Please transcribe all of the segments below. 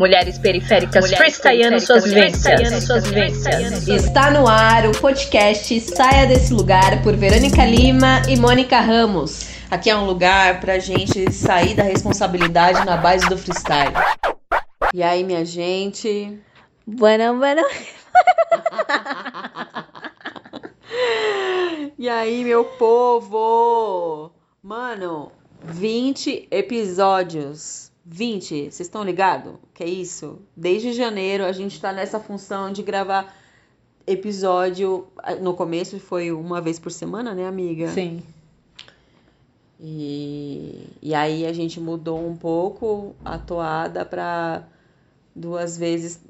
Mulheres periféricas freestyleando suas vivências. Está no ar o podcast Saia Desse Lugar por Verônica Lima e Mônica Ramos. Aqui é um lugar pra gente sair da responsabilidade na base do freestyle. E aí, minha gente? Bueno, bueno. e aí, meu povo? Mano, 20 episódios. 20, vocês estão ligados? Que é isso? Desde janeiro a gente tá nessa função de gravar episódio. No começo foi uma vez por semana, né, amiga? Sim. E, e aí a gente mudou um pouco a toada para duas vezes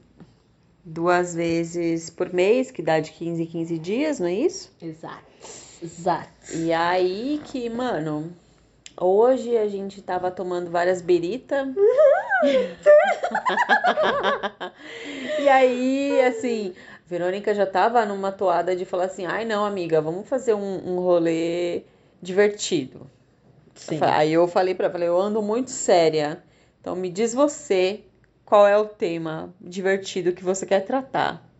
duas vezes por mês, que dá de 15 em 15 dias, não é isso? Exato. Exato. E aí que, mano, hoje a gente tava tomando várias beritas. e aí, assim, Verônica já tava numa toada de falar assim: ai não, amiga, vamos fazer um, um rolê divertido. Sim. Aí eu falei pra ela, falei, eu ando muito séria. Então me diz você qual é o tema divertido que você quer tratar.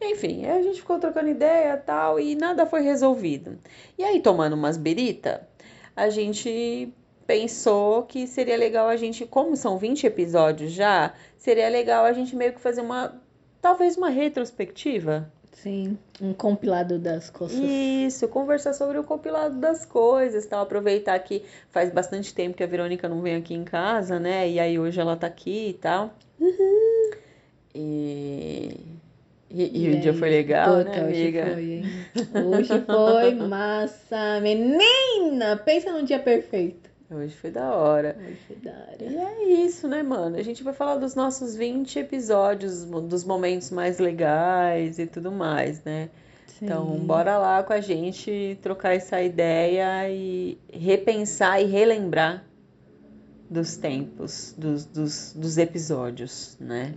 Enfim, a gente ficou trocando ideia tal e nada foi resolvido. E aí, tomando umas berita, a gente pensou que seria legal a gente, como são 20 episódios já, seria legal a gente meio que fazer uma, talvez uma retrospectiva. Sim, um compilado das coisas. Isso, conversar sobre o compilado das coisas, tal, aproveitar que faz bastante tempo que a Verônica não vem aqui em casa, né? E aí hoje ela tá aqui e tal. Uhum. E, e, e o dia foi legal, Puta, né, amiga? Hoje foi, hein? Hoje foi massa. Menina, pensa num dia perfeito. Hoje foi da hora. Hoje foi da hora. E é isso, né, mano? A gente vai falar dos nossos 20 episódios, dos momentos mais legais e tudo mais, né? Então, Sim. bora lá com a gente trocar essa ideia e repensar e relembrar dos tempos, dos, dos, dos episódios, né?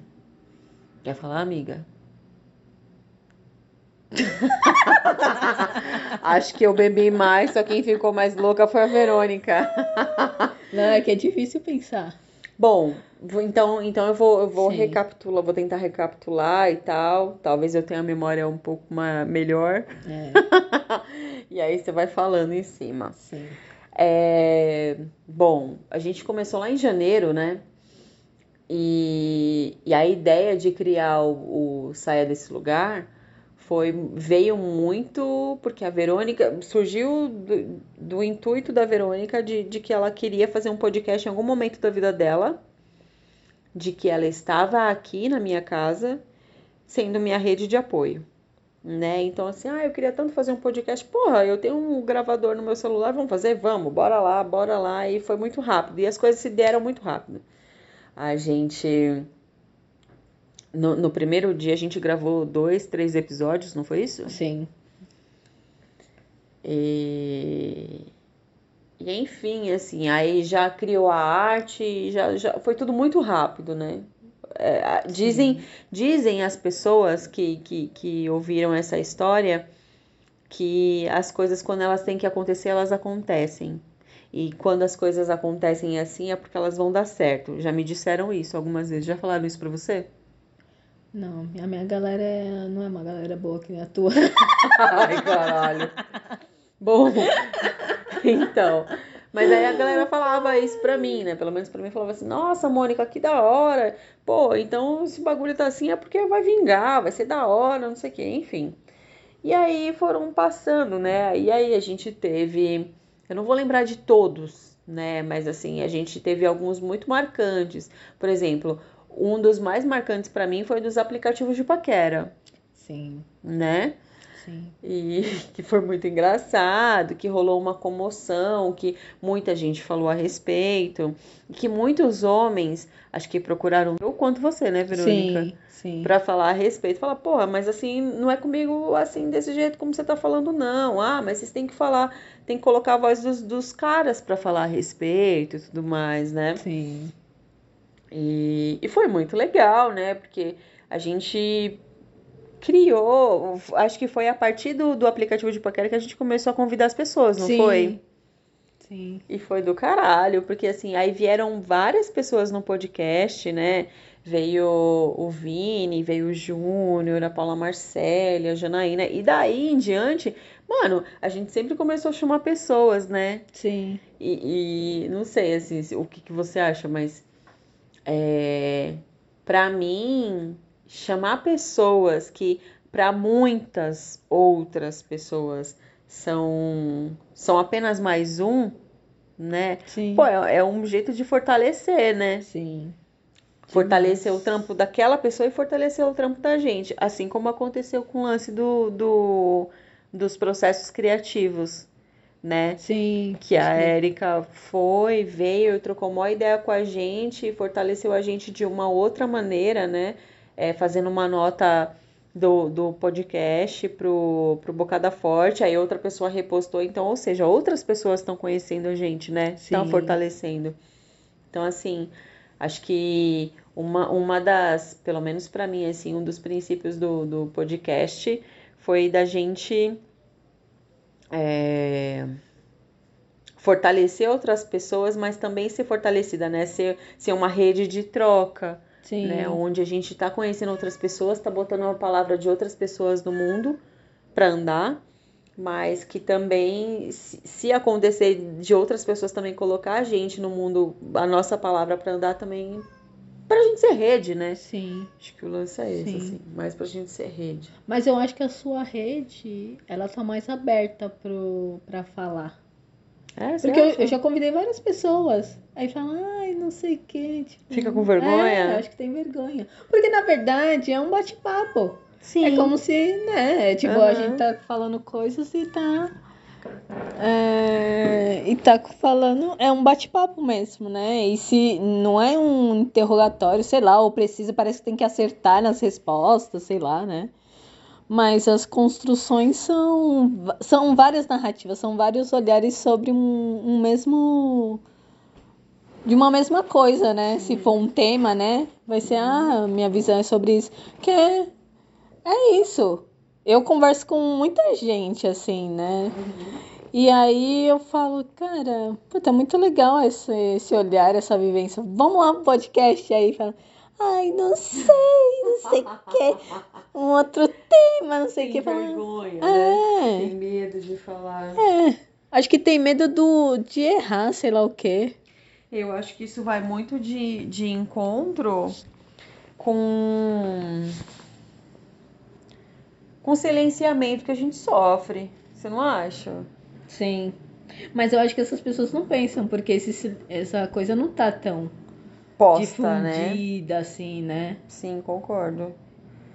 Quer falar, amiga? Acho que eu bebi mais, só quem ficou mais louca foi a Verônica. Não, é que é difícil pensar. Bom, então, então eu vou, eu vou Sim. recapitular, vou tentar recapitular e tal. Talvez eu tenha a memória um pouco ma- melhor. É, E aí você vai falando em cima. sim. É, bom, a gente começou lá em janeiro, né? E, e a ideia de criar o, o Saia Desse Lugar foi, veio muito porque a Verônica surgiu do, do intuito da Verônica de, de que ela queria fazer um podcast em algum momento da vida dela, de que ela estava aqui na minha casa, sendo minha rede de apoio né? Então, assim, ah, eu queria tanto fazer um podcast. Porra, eu tenho um gravador no meu celular, vamos fazer? Vamos, bora lá, bora lá. E foi muito rápido. E as coisas se deram muito rápido. A gente. No, no primeiro dia, a gente gravou dois, três episódios, não foi isso? Sim. E. E enfim, assim, aí já criou a arte, já, já foi tudo muito rápido, né? É, dizem, dizem as pessoas que, que, que ouviram essa história que as coisas, quando elas têm que acontecer, elas acontecem. E quando as coisas acontecem assim, é porque elas vão dar certo. Já me disseram isso algumas vezes. Já falaram isso pra você? Não, a minha galera é- não é uma galera boa que nem a tua. Ai, caralho. Bom, então. Mas aí a galera falava isso pra mim, né? Pelo menos pra mim falava assim: Nossa, Mônica, que da hora. Pô, então esse bagulho tá assim é porque vai vingar, vai ser da hora, não sei o quê, enfim. E aí foram passando, né? E aí a gente teve. Eu não vou lembrar de todos, né? Mas assim, a gente teve alguns muito marcantes. Por exemplo, um dos mais marcantes pra mim foi dos aplicativos de paquera, Sim, né? sim. E que foi muito engraçado, que rolou uma comoção, que muita gente falou a respeito, e que muitos homens, acho que procuraram o quanto você, né, Verônica? Sim, sim. Pra falar a respeito, falar, porra, mas assim, não é comigo assim, desse jeito como você tá falando, não. Ah, mas vocês têm que falar, tem que colocar a voz dos, dos caras pra falar a respeito e tudo mais, né? Sim. E, e foi muito legal, né? Porque a gente criou, acho que foi a partir do, do aplicativo de paquera que a gente começou a convidar as pessoas, não Sim. foi? Sim. E foi do caralho, porque assim, aí vieram várias pessoas no podcast, né? veio o Vini, veio o Júnior, a Paula Marcélia, a Janaína, e daí em diante, mano, a gente sempre começou a chamar pessoas, né? Sim. E, e não sei, assim, o que, que você acha, mas é, para mim, chamar pessoas que para muitas outras pessoas são, são apenas mais um, né? Sim. Pô, é, é um jeito de fortalecer, né? Sim. Fortalecer o trampo daquela pessoa e fortalecer o trampo da gente. Assim como aconteceu com o lance do, do, dos processos criativos, né? Sim. Que a. Érica foi, veio trocou uma ideia com a gente e fortaleceu a gente de uma outra maneira, né? É, fazendo uma nota do, do podcast pro, pro Bocada Forte, aí outra pessoa repostou, então, ou seja, outras pessoas estão conhecendo a gente, né? Estão fortalecendo. Então, assim, acho que uma, uma das, pelo menos para mim, assim, um dos princípios do, do podcast foi da gente é, fortalecer outras pessoas, mas também ser fortalecida, né? Ser, ser uma rede de troca, Sim. né? Onde a gente tá conhecendo outras pessoas, tá botando uma palavra de outras pessoas no mundo para andar, mas que também, se acontecer de outras pessoas também colocar a gente no mundo, a nossa palavra para andar também, pra gente ser rede, né? Sim. Acho que o lance é esse, Sim. assim, mais pra gente ser rede. Mas eu acho que a sua rede, ela tá mais aberta pro, pra falar. É, Porque eu, eu já convidei várias pessoas. Aí falam, ai, não sei o que. Tipo, Fica com vergonha? É, eu acho que tem vergonha. Porque na verdade é um bate-papo. Sim. É como se, né? Tipo, a Aham. gente tá falando coisas e tá. É, e tá falando. É um bate-papo mesmo, né? E se não é um interrogatório, sei lá, ou precisa, parece que tem que acertar nas respostas, sei lá, né? Mas as construções são, são várias narrativas, são vários olhares sobre um, um mesmo. De uma mesma coisa, né? Se for um tema, né? Vai ser, ah, minha visão é sobre isso. Que é, é isso. Eu converso com muita gente, assim, né? E aí eu falo, cara, puta, é muito legal esse, esse olhar, essa vivência. Vamos lá pro podcast aí, fala, ai, não sei, não sei o que. Um outro tema, não sei o que. Tem Fala, vergonha, né? é, Tem medo de falar. é. Acho que tem medo do, de errar, sei lá o quê. Eu acho que isso vai muito de, de encontro com com o silenciamento que a gente sofre. Você não acha? Sim. Mas eu acho que essas pessoas não pensam, porque esse, essa coisa não tá tão Posta, né? difundida assim, né? Sim, concordo.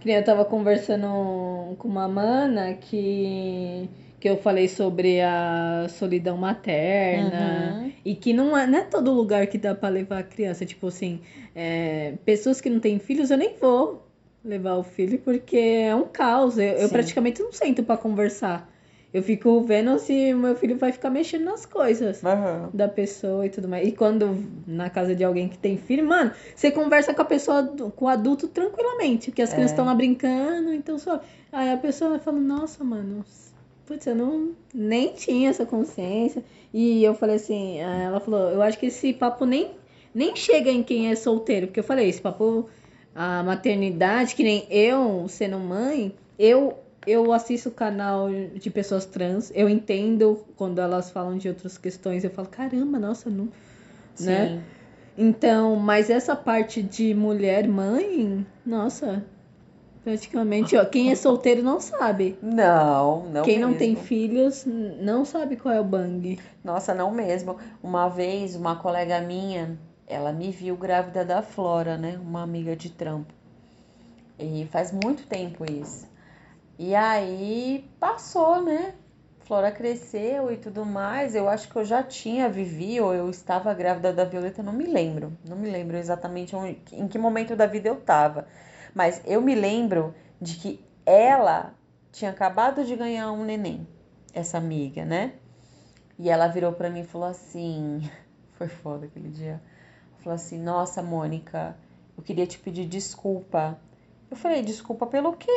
Eu tava conversando com uma mana que, que eu falei sobre a solidão materna. Uhum. E que não é, não é todo lugar que dá pra levar a criança. Tipo assim, é, pessoas que não têm filhos, eu nem vou levar o filho porque é um caos. Eu, eu praticamente não sento pra conversar. Eu fico vendo se meu filho vai ficar mexendo nas coisas Aham. da pessoa e tudo mais. E quando na casa de alguém que tem filho, mano, você conversa com a pessoa, com o adulto tranquilamente, porque as É. crianças estão lá brincando, então só. Aí a pessoa fala, nossa, mano, putz, eu não nem tinha essa consciência. E eu falei assim, ela falou, eu acho que esse papo nem, nem chega em quem é solteiro, porque eu falei, esse papo, a maternidade, que nem eu sendo mãe, eu eu assisto o canal de pessoas trans, eu entendo quando elas falam de outras questões, eu falo, caramba, nossa, não. Sim. Né? Então, mas essa parte de mulher mãe, nossa, praticamente, ó, quem é solteiro não sabe. Não, não quem não mesmo. tem filhos não sabe qual é o bang. Nossa, não mesmo. Uma vez, uma colega minha, ela me viu grávida da Flora, né? Uma amiga de trampo. E faz muito tempo isso. E aí passou, né? Flora cresceu e tudo mais. Eu acho que eu já tinha vivi ou eu estava grávida da Violeta, não me lembro. Não me lembro exatamente onde- em que momento da vida eu estava. Mas eu me lembro de que ela tinha acabado de ganhar um neném, essa amiga, né? E ela virou pra mim e falou assim: Foi foda aquele dia. Falou assim: Nossa, Mônica, eu queria te pedir desculpa. Eu falei: Desculpa pelo quê?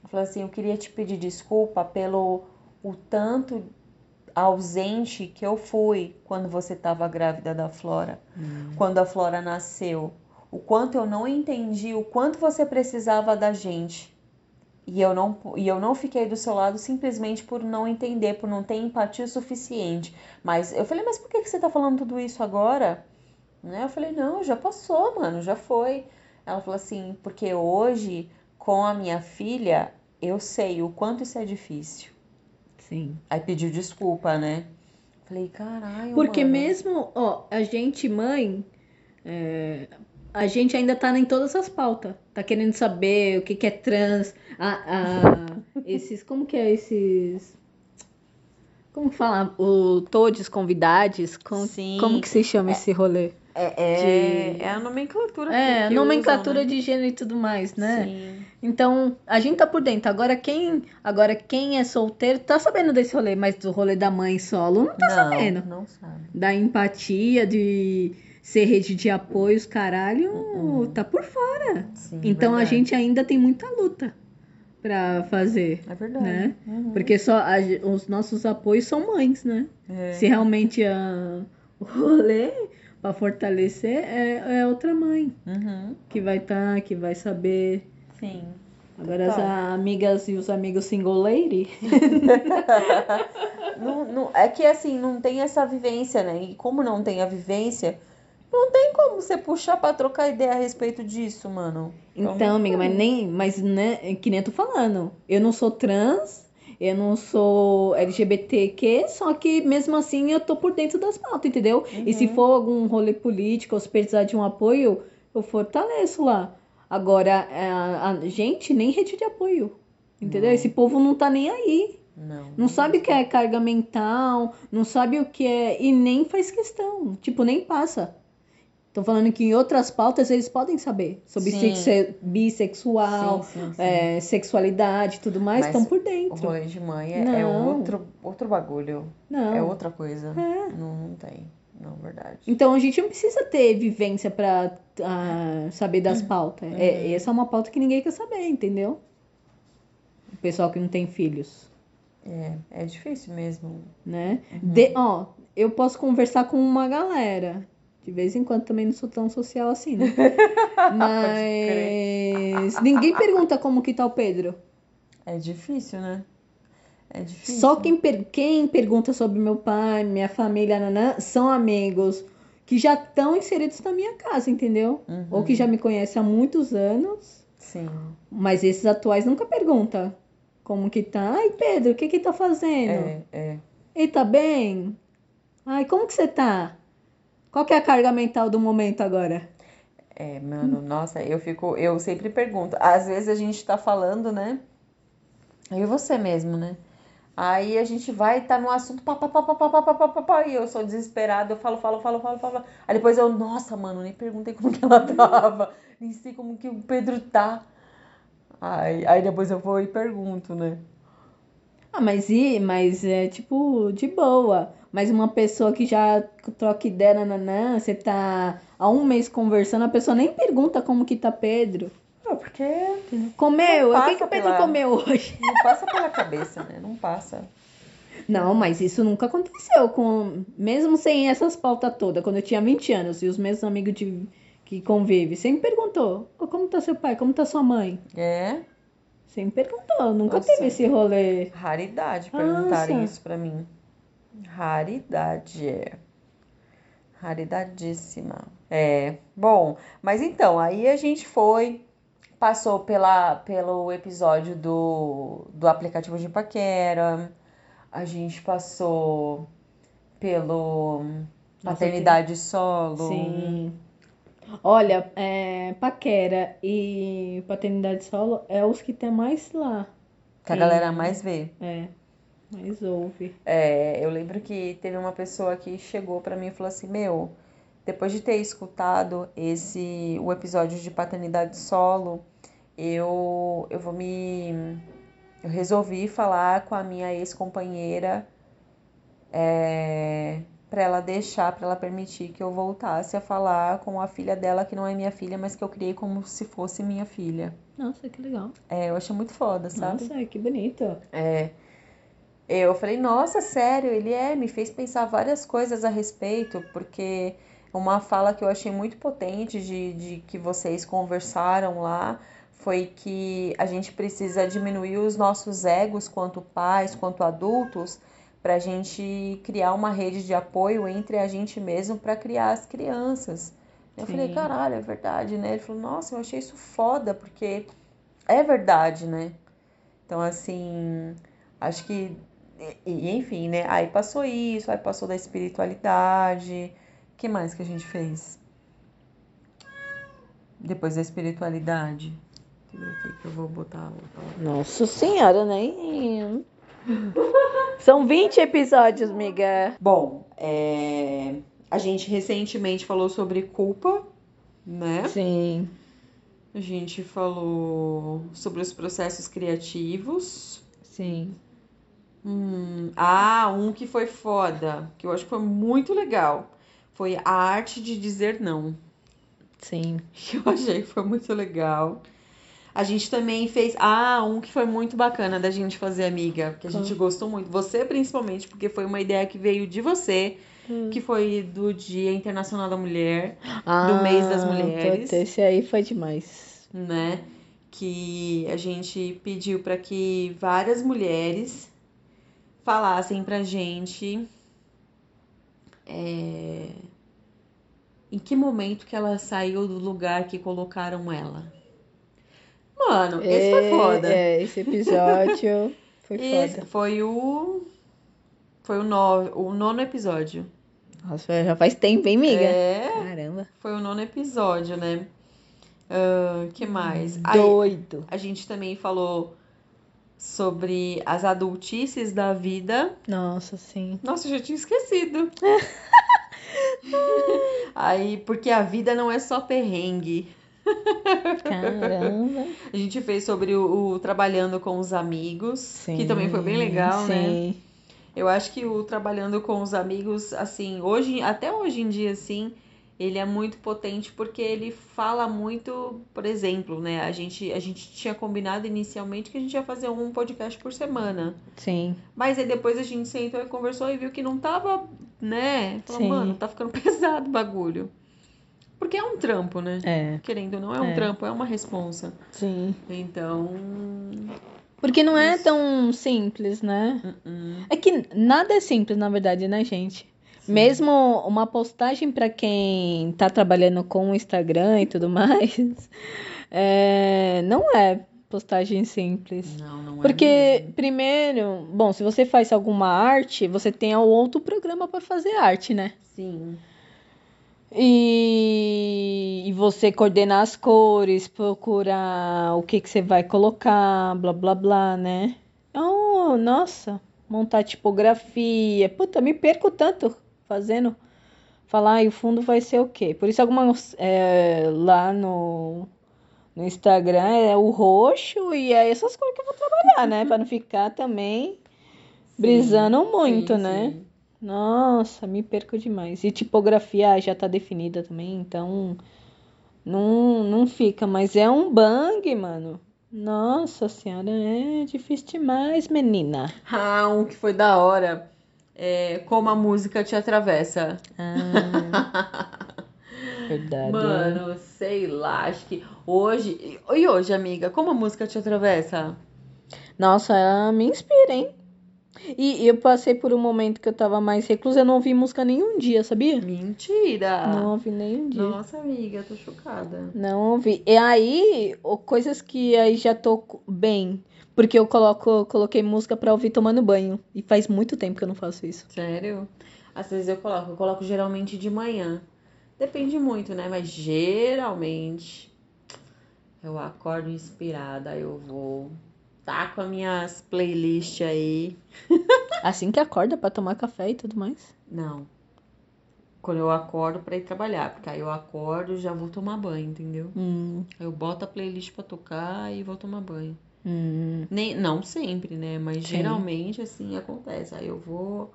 Ela falou assim: Eu queria te pedir desculpa pelo o tanto ausente que eu fui quando você estava grávida da Flora. Quando a Flora nasceu. o quanto eu não entendi, o quanto você precisava da gente. E eu não, e eu não fiquei do seu lado simplesmente por não entender, por não ter empatia suficiente. Mas eu falei, mas por que, que você tá falando tudo isso agora? Né? Eu falei, não, já passou, mano, já foi. Ela falou assim, porque hoje, com a minha filha, eu sei o quanto isso é difícil. Sim. Aí pediu desculpa, né? Falei, caralho. Porque mano. mesmo, ó, a gente, mãe, é, a gente ainda tá em todas as pautas. Tá querendo saber o que, que é trans, a, a- esses, como que é esses... Como que fala? O todos convidados? Com, Sim. Como que se chama esse rolê? É, é, de- é a nomenclatura É, que, que nomenclatura usam, né? de gênero e tudo mais, né? Sim. Então, a gente tá por dentro. Agora quem, agora quem é solteiro tá sabendo desse rolê, mas do rolê da mãe solo não tá não, sabendo. não sabe. Da empatia, de ser rede de apoios, caralho, Uhum. tá por fora. Sim, Então a verdade. gente ainda tem muita luta pra fazer, É verdade. né? Uhum. Porque só a os nossos apoios são mães, né? É. Se realmente a, o rolê pra fortalecer é, é outra mãe Uhum. que vai estar, que vai saber. Sim. Agora as Total. amigas e os amigos single lady. não, não, é que assim, não tem essa vivência, né? E como não tem a vivência, não tem como você puxar pra trocar ideia a respeito disso, mano. Então, amiga, mas nem, mas né, que nem eu tô falando. Eu não sou trans, eu não sou LGBTQ, só que mesmo assim eu tô por dentro das pautas, entendeu? E se Uhum. for algum rolê político ou se precisar de um apoio, eu fortaleço lá. Agora, a, a gente nem rede de apoio, entendeu? Não. Esse povo não tá nem aí. Não. Não sabe o que é carga mental, não sabe o que é. E nem faz questão. Tipo, nem passa. Tô falando que em outras pautas eles podem saber. Sobre Sim. sexe- bissexual, Sim, sim, é, sexualidade e tudo mais, estão por O dentro. rolê de mãe é, é outro, outro bagulho. Não. É outra coisa. É. Não, não tem. Não, verdade. Então a gente não precisa ter vivência pra ah, saber das pautas. Uhum. É, essa é uma pauta que ninguém quer saber, entendeu? O pessoal que não tem filhos. É, é difícil mesmo. né? Uhum. De, ó, eu posso conversar com uma galera. De vez em quando também não sou tão social assim, né? Mas ninguém pergunta como que tá o Pedro. É difícil, né? É difícil. Só quem, per- quem pergunta sobre meu pai, minha família, nanã, são amigos que já estão inseridos na minha casa, entendeu? Uhum. Ou que já me conhecem há muitos anos. Sim. Mas esses atuais nunca perguntam como que tá. Ai, Pedro, o que que tá fazendo? É, é. Ei, tá bem? Ai, como que você tá? Qual que é a carga mental do momento agora? É, mano, nossa, eu fico, eu sempre pergunto. Às vezes a gente tá falando, né? Eu e você mesmo, né? Aí a gente vai tá no assunto, pá, pá, pá, pá, pá, pá, pá, pá, pá, pá, e eu sou desesperada, eu falo, falo, falo, falo, falo. Aí depois eu, nossa, mano, nem perguntei como que ela tava, nem sei como que o Pedro tá. Aí, aí depois eu vou e pergunto, né? Ah, mas e, mas é tipo de boa. Mas uma pessoa que já troca ideia, nananã, você tá há um mês conversando, a pessoa nem pergunta como que tá Pedro. Não, porque Comeu? Não O que, que o Pedro pela- comeu hoje? não passa pela cabeça, né? Não passa. Não, mas isso nunca aconteceu com. Mesmo sem essas pautas todas, quando eu tinha 20 anos e os meus amigos de, que convivem, sempre perguntou: "Ô, como tá seu pai? Como tá sua mãe? É Sempre perguntou, nunca Nossa. teve esse rolê. raridade perguntarem Nossa. isso pra mim. Raridade, é. Raridadíssima. É, bom, mas então, aí a gente foi, passou pela, pelo episódio do, do aplicativo de paquera, a gente passou pelo maternidade solo. Sim. Olha, é, paquera e paternidade solo é os que tem mais lá. Que a galera mais vê. É, mais ouve. É, eu lembro que teve uma pessoa que chegou pra mim e falou assim: Meu, depois de ter escutado esse o episódio de paternidade solo, eu, eu vou me. Eu resolvi falar com a minha ex-companheira é, para ela deixar, para ela permitir que eu voltasse a falar com a filha dela, que não é minha filha, mas que eu criei como se fosse minha filha. Nossa, que legal. É, eu achei muito foda, sabe? Nossa, que bonito. É. Eu falei, nossa, sério, ele é, me fez pensar várias coisas a respeito, porque uma fala que eu achei muito potente de, de que vocês conversaram lá foi que a gente precisa diminuir os nossos egos quanto pais, quanto adultos, para a gente criar uma rede de apoio entre a gente mesmo para criar as crianças. Eu Sim. falei, caralho, é verdade, né? Ele falou, nossa, eu achei isso foda, porque é verdade, né? Então, assim, acho que, e, enfim, né? Aí passou isso, aí passou da espiritualidade. O que mais que a gente fez? Depois da espiritualidade. Segura aqui que eu vou botar a. Nossa senhora, né? São 20 episódios, miga. Bom, é, a gente recentemente falou sobre culpa, né? Sim. A gente falou sobre os processos criativos. Sim. Hum, ah, um que foi foda, que eu acho que foi muito legal. Foi a arte de dizer não. Sim. Que eu achei que foi muito legal. A gente também fez. Ah, um que foi muito bacana da gente fazer, amiga. Que a gente gostou muito. Você, principalmente, porque foi uma ideia que veio de você. Que foi do Dia Internacional da Mulher, do mês das mulheres. puta, esse aí foi demais. né? Que a gente pediu para que várias mulheres falassem pra gente é, em que momento que ela saiu do lugar que colocaram ela. Mano, esse foi foda. É, esse episódio foi Esse foda. foi o foi o, no, o nono episódio. Nossa, já faz tempo, hein, miga? É, Caramba. foi o nono episódio, né? Ah, que mais? Aí, Doido. A gente também falou sobre as adultices da vida. Nossa, sim. Nossa, eu já tinha esquecido. Aí, porque a vida não é só perrengue. Caramba. A gente fez sobre o, o trabalhando com os amigos, Sim. que também foi bem legal, né? Sim. Eu acho que o trabalhando com os amigos, assim, hoje, até hoje em dia, assim, ele é muito potente porque ele fala muito, por exemplo, né? A gente, a gente tinha combinado inicialmente que a gente ia fazer um podcast por semana. Sim. Mas aí depois a gente sentou e conversou e viu que não tava, né? Falou, Sim. mano, tá ficando pesado o bagulho. Porque é um trampo, né? É. Querendo ou não, é um É. trampo, é uma responsa. Sim. Então. Porque não é tão simples, né? uh-uh. É que nada é simples, na verdade, né, gente? Mesmo uma postagem para quem tá trabalhando com o Instagram e tudo mais, é, não é postagem simples. Não, não é. Porque, mesmo. primeiro, bom, se você faz alguma arte, você tem outro programa para fazer arte, né? Sim. E, e você coordenar as cores, procurar o que que você vai colocar, blá blá blá, né? Oh, nossa, montar tipografia. Puta, me perco tanto fazendo. Falar, e o fundo vai ser o quê? Por isso algumas é, lá no, no Instagram é o roxo e é essas cores que eu vou trabalhar, né? Pra não ficar também brisando muito, sim, né? sim. Nossa, me perco demais. E tipografia já tá definida também, então não, não fica. Mas é um bang, mano. Nossa senhora, é difícil demais, menina. Ah, um que foi da hora. É como a música te atravessa. Ah, verdade. Mano, sei lá, acho que hoje. E hoje, amiga, como a música te atravessa? Nossa, ela me inspira, hein? E eu passei por um momento que eu tava mais reclusa, eu não ouvi música nenhum dia, sabia? Mentira! Não ouvi nenhum dia. Nossa, amiga, tô chocada. Não ouvi. E aí, coisas que aí já tô bem. Porque eu coloco, coloquei música pra ouvir tomando banho. E faz muito tempo que eu não faço isso. Sério? Às vezes eu coloco, eu coloco geralmente de manhã. Depende muito, né? Mas geralmente eu acordo inspirada, eu vou. Tá com as minhas playlists aí. Assim que acorda pra tomar café e tudo mais. Não. Quando eu acordo pra ir trabalhar, porque aí eu acordo e já vou tomar banho, entendeu? Hum, eu boto a playlist pra tocar e vou tomar banho. Hum. Nem, não sempre, né? Mas Sim. geralmente assim acontece. Aí eu vou,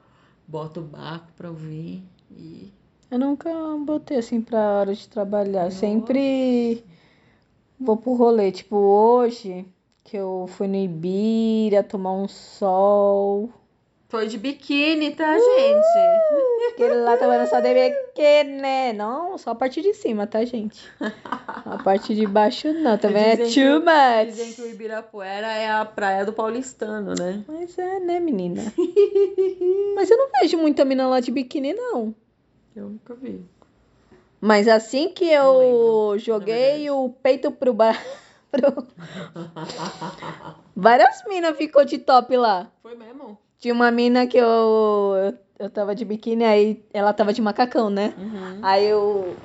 boto o barco pra ouvir e. Eu nunca botei assim pra hora de trabalhar. Sempre vou pro rolê. Tipo, hoje que eu fui no Ibira tomar um sol. Foi de biquíni, tá, gente? Aquele lá tava só de biquíni. Não, só a parte de cima, tá, gente? A parte de baixo não, também é Dizem too que- much. Dizem que o Ibirapuera é a praia do paulistano, né? Mas é, né, menina? Mas eu não vejo muita mina lá de biquíni, não. Eu nunca vi. Mas assim que eu lembro, joguei o peito pro bar. pro- Várias minas ficou de top lá. Tinha uma mina que eu, eu, eu tava de biquíni, aí ela tava de macacão, né? Uhum. Aí eu.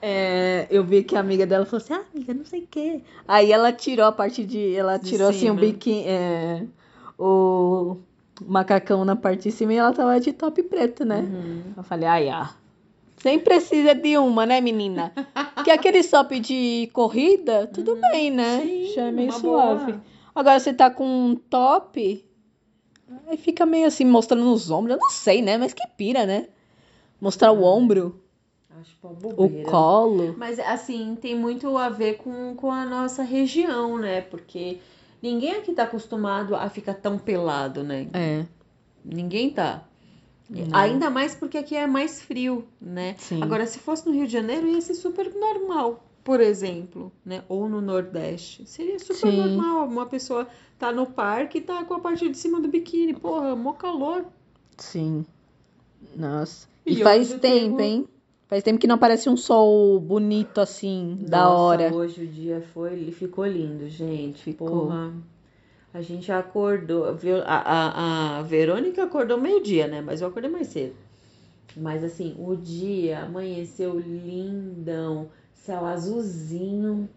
é, eu vi que a amiga dela falou assim, ah, amiga, não sei o quê. Aí ela tirou a parte de. Ela De tirou assim o cima. biquíni. é, o macacão na parte de cima e ela tava de top preto, né? Uhum. Eu falei, ai, ah. Sem precisa de uma, né, menina? que aquele top de corrida, tudo bem, né? Uhum. Sim, Já é meio suave. boa. Agora você tá com um top, aí fica meio assim, mostrando os ombros. Eu não sei, né? Mas que pira, né? Mostrar o ombro, Acho uma o bobeira. colo. Mas assim, tem muito a ver com, com a nossa região, né? Porque ninguém aqui tá acostumado a ficar tão pelado, né? É, Ninguém tá. Não. Ainda mais porque aqui é mais frio, né? sim. Agora, se fosse no Rio de Janeiro, ia ser super normal, por exemplo, né? Ou no Nordeste. Seria super Sim. normal uma pessoa tá no parque e tá com a parte de cima do biquíni. Porra, mó calor. Sim. Nossa. E, E faz tempo, tempo- hein? Faz tempo que não aparece um sol bonito assim, da Nossa, hora. Hoje o dia foi, ele ficou lindo, gente. Ficou. Porra. A gente acordou, viu? A, a, a Verônica acordou meio-dia, né? Mas eu acordei mais cedo. Mas assim, o dia amanheceu lindão, céu azulzinho,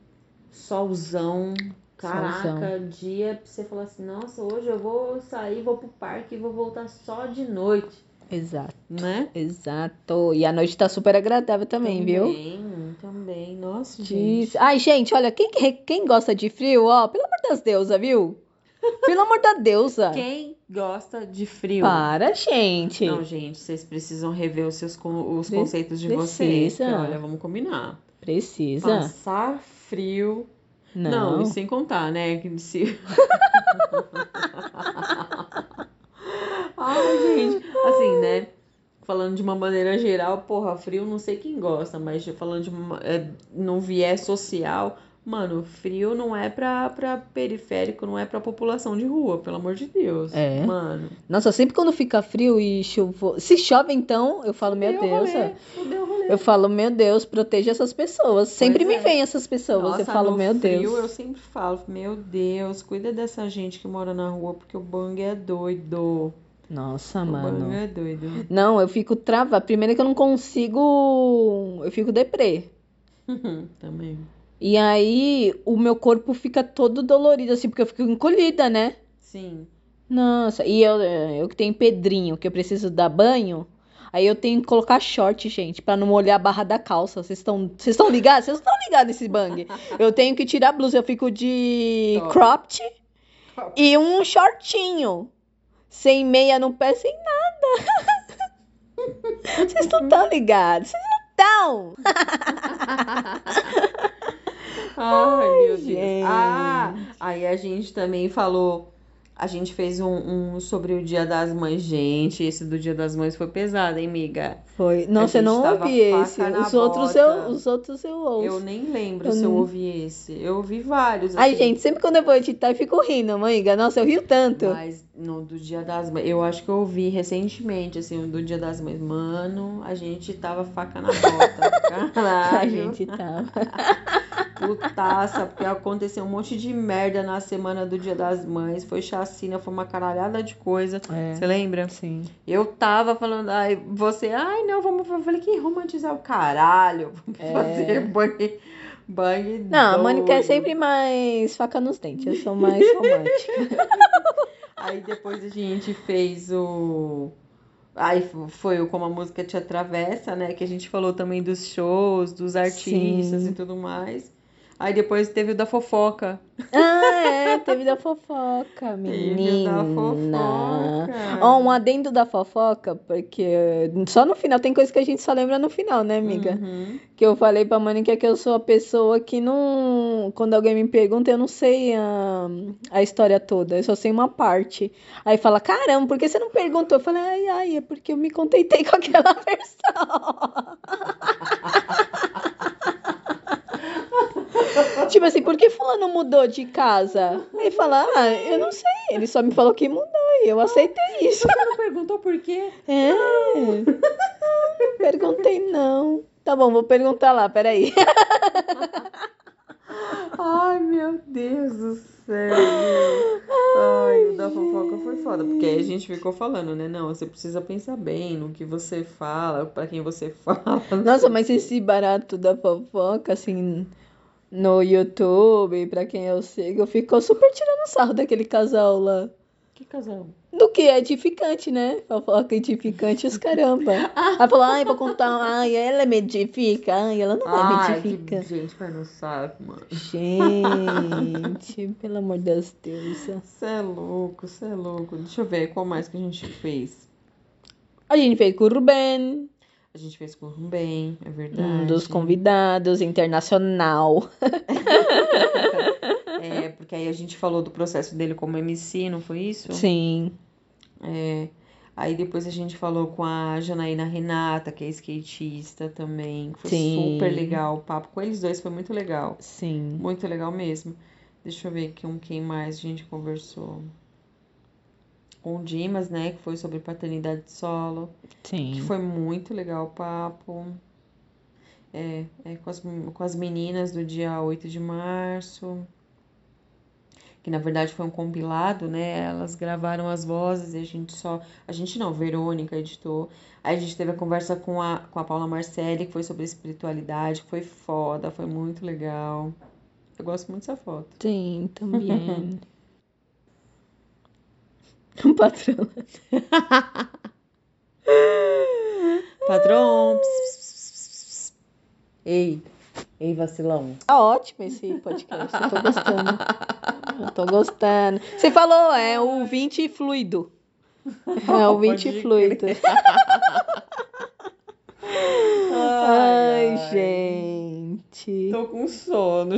solzão. Caraca, Solzão. dia pra você falar assim, nossa, hoje eu vou sair, vou pro parque e vou voltar só de noite, Exato. né? Exato. E a noite tá super agradável também, viu? Também, também. Nossa, gente. Diz- Ai, gente, olha, quem, quem gosta de frio, ó, pelo amor das deusas, viu? Pelo amor da deusa. Quem gosta de frio? Para, gente. Não, gente, vocês precisam rever os seus os conceitos de vocês. precisa. porque, olha, vamos combinar. Precisa. Passar frio. Não, Não. e sem contar, né? Que se... Ai, gente. Assim, né? Falando de uma maneira geral, porra, frio não sei quem gosta, mas falando de uma, é, num viés social, mano, frio não é pra, pra periférico, não é pra população de rua, pelo amor de Deus. É. Mano. Nossa, sempre quando fica frio e chuva. Se chove, então, eu falo, meu Deu Deus. rolê, é. rolê. Eu falo, meu Deus, proteja essas pessoas. Sempre me é. vem essas pessoas. Nossa, eu falo, meu frio, Deus. eu sempre falo, meu Deus, cuida dessa gente que mora na rua, porque o bang é doido. Nossa, O mano. bang é doido. Não, eu fico travada. Primeiro que eu não consigo. Eu fico deprê. Também. E aí o meu corpo fica todo dolorido, assim, porque eu fico encolhida, né? Sim. Nossa, e eu, eu que tenho pedrinho, que eu preciso dar banho. Aí eu tenho que colocar short, gente, pra não molhar a barra da calça. Vocês estão estão ligados? Vocês estão ligados nesse bang? Eu tenho que tirar a blusa, eu fico de Top. cropped e um shortinho. Sem meia no pé, sem nada. Vocês não estão ligados. Vocês não estão. Ai, meu Deus. gente. Ah, aí a gente também falou. A gente fez um, um sobre o Dia das Mães. Gente, esse do Dia das Mães foi pesado, hein, amiga? Foi. Nossa, eu não tava ouvi esse. Os outros, bota. eu, os outros eu ouço. Eu nem lembro Eu se eu não- ouvi esse. Eu ouvi vários. Ai, assim. gente, sempre quando eu vou editar, eu fico rindo, amiga. Nossa, eu rio tanto. Mas no do Dia das Mães, eu acho que eu ouvi recentemente, assim, o do Dia das Mães. Mano, a gente tava faca na bota. Caralho. A gente tá. Putaça, porque aconteceu um monte de merda na semana do Dia das Mães. Foi chacina, foi uma caralhada de coisa. É. Você lembra? Sim. Eu tava falando, ai, você, ai, não, vamos. Eu falei que romantizar o caralho. Vamos É. fazer bang, bang. Não, a Mônica é doido. sempre mais faca nos dentes. Eu sou mais romântica. Aí depois a gente fez o. Aí foi o Como a Música Te Atravessa, né? Que a gente falou também dos shows, dos artistas Sim. e tudo mais. Aí depois teve o da fofoca. Ah, é, teve da fofoca, Teve menina. da fofoca. Ó, um adendo da fofoca, porque só no final, tem coisa que a gente só lembra no final, né, amiga? Uhum. Que eu falei pra Mônica que eu sou a pessoa que não. Quando alguém me pergunta, eu não sei a, a história toda, eu só sei uma parte. Aí fala, caramba, por que você não perguntou? Eu falei, ai, ai, é porque eu me contentei com aquela versão. Tipo assim, por que fulano mudou de casa? Aí fala, ah, eu não sei, ele só me falou que mudou e eu aceitei isso. Você não perguntou por quê? É, não perguntei não. Tá bom, vou perguntar lá, peraí. Ai, meu Deus do céu. Ai, o da fofoca foi foda, porque aí a gente ficou falando, né? Não, você precisa pensar bem no que você fala, pra quem você fala. Nossa, mas esse barato da fofoca, assim, no YouTube, pra quem eu sigo, ficou super tirando sarro daquele casal lá. Que casal? Do que é edificante, né? Fofoca edificante, os caramba. Aí falou, ai, vou contar, ai, ela me edifica, ai, ela não Ai, me edifica. que gente, vai no saco, mano. Gente, pelo amor de Deus. Você é louco, você é louco. Deixa eu ver qual mais que a gente fez. A gente fez com o Ruben, A gente fez com o Ruben, é verdade. um dos convidados, internacional. É, porque aí a gente falou do processo dele como MC, não foi isso? Sim, É. Aí depois a gente falou com a Janaína Renata, que é skatista também. Foi Sim. super legal. O papo com eles dois foi muito legal. sim. Muito legal mesmo. Deixa eu ver com quem mais a gente conversou. Com o Dimas, né? Que foi sobre paternidade solo. Que Sim. foi muito legal o papo. É, é com as, com as meninas do dia 8 de março. Que na verdade foi um compilado, né? Elas gravaram as vozes e a gente só. A gente não, Verônica editou. Aí a gente teve a conversa com a, com a Paula Marcelli, que foi sobre espiritualidade, que foi foda, foi muito legal. Eu gosto muito dessa foto. Sim, também. O patrão. Padrão. Ei, ei, vacilão. Tá ótimo esse podcast, eu tô gostando. Eu tô gostando. Você falou, é o 20 fluido. É o 20 Pode fluido. Ai, ai. gente. Tô com sono.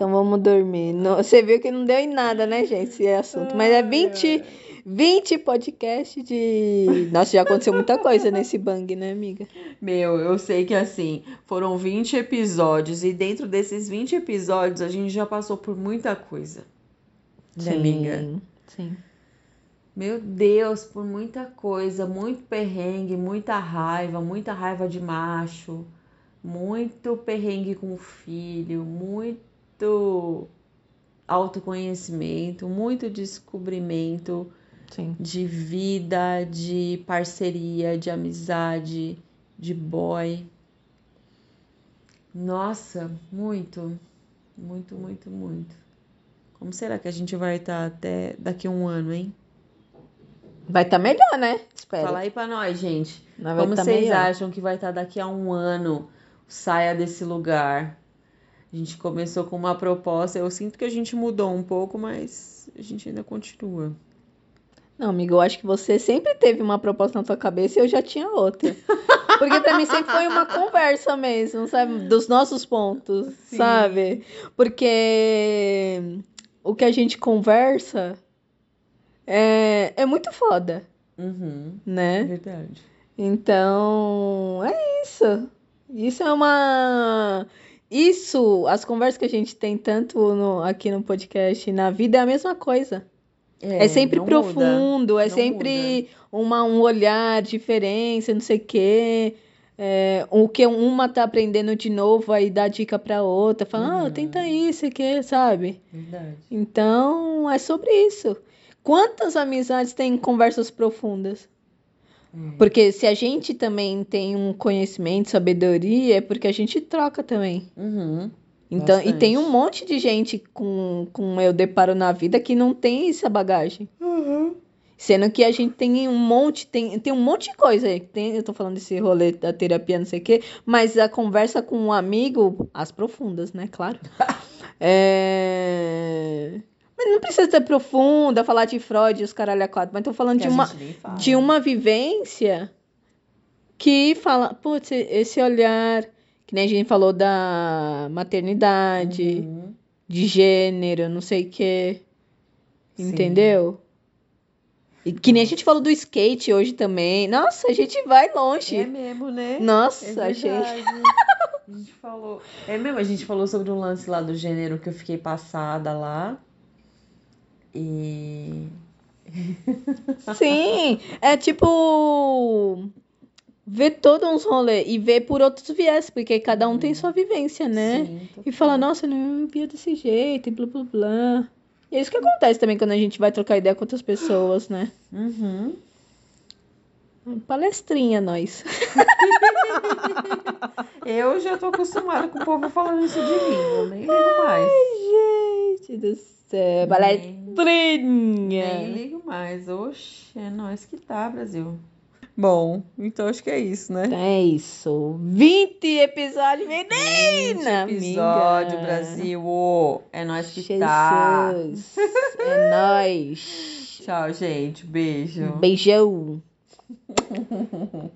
Então vamos dormir. Não- você viu que não deu em nada, né, gente, esse assunto. Mas é 20, 20 podcast de. Nossa, já aconteceu muita coisa nesse bang, né, amiga? Meu, eu sei que assim, foram 20 episódios e dentro desses 20 episódios a gente já passou por muita coisa. Né, amiga? Sim. Meu Deus, por muita coisa, muito perrengue, muita raiva, muita raiva de macho, muito perrengue com o filho, muito autoconhecimento, muito descobrimento Sim. de vida, de parceria, de amizade, de boy. Nossa, muito, muito, muito, muito. Como será que a gente vai estar até daqui a um ano, hein? Vai estar melhor, né? Espera. Fala aí pra nós, gente. Nós Como tá vocês melhor. acham que vai estar daqui a um ano? Saia desse lugar. A gente começou com uma proposta. Eu sinto que a gente mudou um pouco, mas a gente ainda continua. Não, amigo, eu acho que você sempre teve uma proposta na sua cabeça e eu já tinha outra. Porque pra mim sempre foi uma conversa mesmo, sabe? Dos nossos pontos, Sim. sabe? Porque o que a gente conversa é, é muito foda, Uhum, é né? verdade. Então, é isso. Isso é uma. Isso, as conversas que a gente tem tanto no- aqui no podcast na vida é a mesma coisa. É, sempre não muda. profundo, é Não sempre uma, um olhar diferente, não sei o quê. É, o que uma tá aprendendo de novo, aí dá dica pra outra, fala, ah, Uhum. tenta isso aqui, sabe? Verdade. Então, é sobre isso. Quantas amizades têm conversas profundas? É. Porque se a gente também tem um conhecimento, sabedoria, é porque a gente troca também. Uhum. Então, e tem um monte de gente com, com eu deparo na vida que não tem essa bagagem. Uhum. Sendo que a gente tem um monte, tem, tem um monte de coisa. Tem, eu tô falando desse rolê da terapia, não sei o quê, mas a conversa com um amigo, as profundas, né? Claro. é... Mas não precisa ser profunda, falar de Freud e os caralho a quatro, mas tô falando Que de uma, fala. de uma vivência que fala, putz, esse olhar, que nem a gente falou da maternidade, Uhum. de gênero, não sei o quê. Sim. Entendeu? E que nem a gente falou do skate hoje também. Nossa, a gente vai longe. É mesmo, né? Nossa, é a gente. A gente falou. É mesmo, a gente falou sobre um lance lá do gênero que eu fiquei passada lá. E. Sim, é tipo. Ver todos uns rolês e ver por outros viés, porque cada um tem sua vivência, né? Sim, E fala, nossa, eu não via desse jeito, e blá blá blá. E é isso que acontece também quando a gente vai trocar ideia com outras pessoas, né? Uhum. Palestrinha, nós. Eu já tô acostumada com o povo falando isso de mim. Eu nem ligo mais. Gente do céu, palestrinha. Nem ligo mais. Oxe, é nós que tá, Brasil. Bom, então acho que é isso, né? É isso. 20 episódios, menina! episódio, amiga. Brasil. É nós que tá. Jesus. É nóis. Tchau, gente. Beijo. Beijão.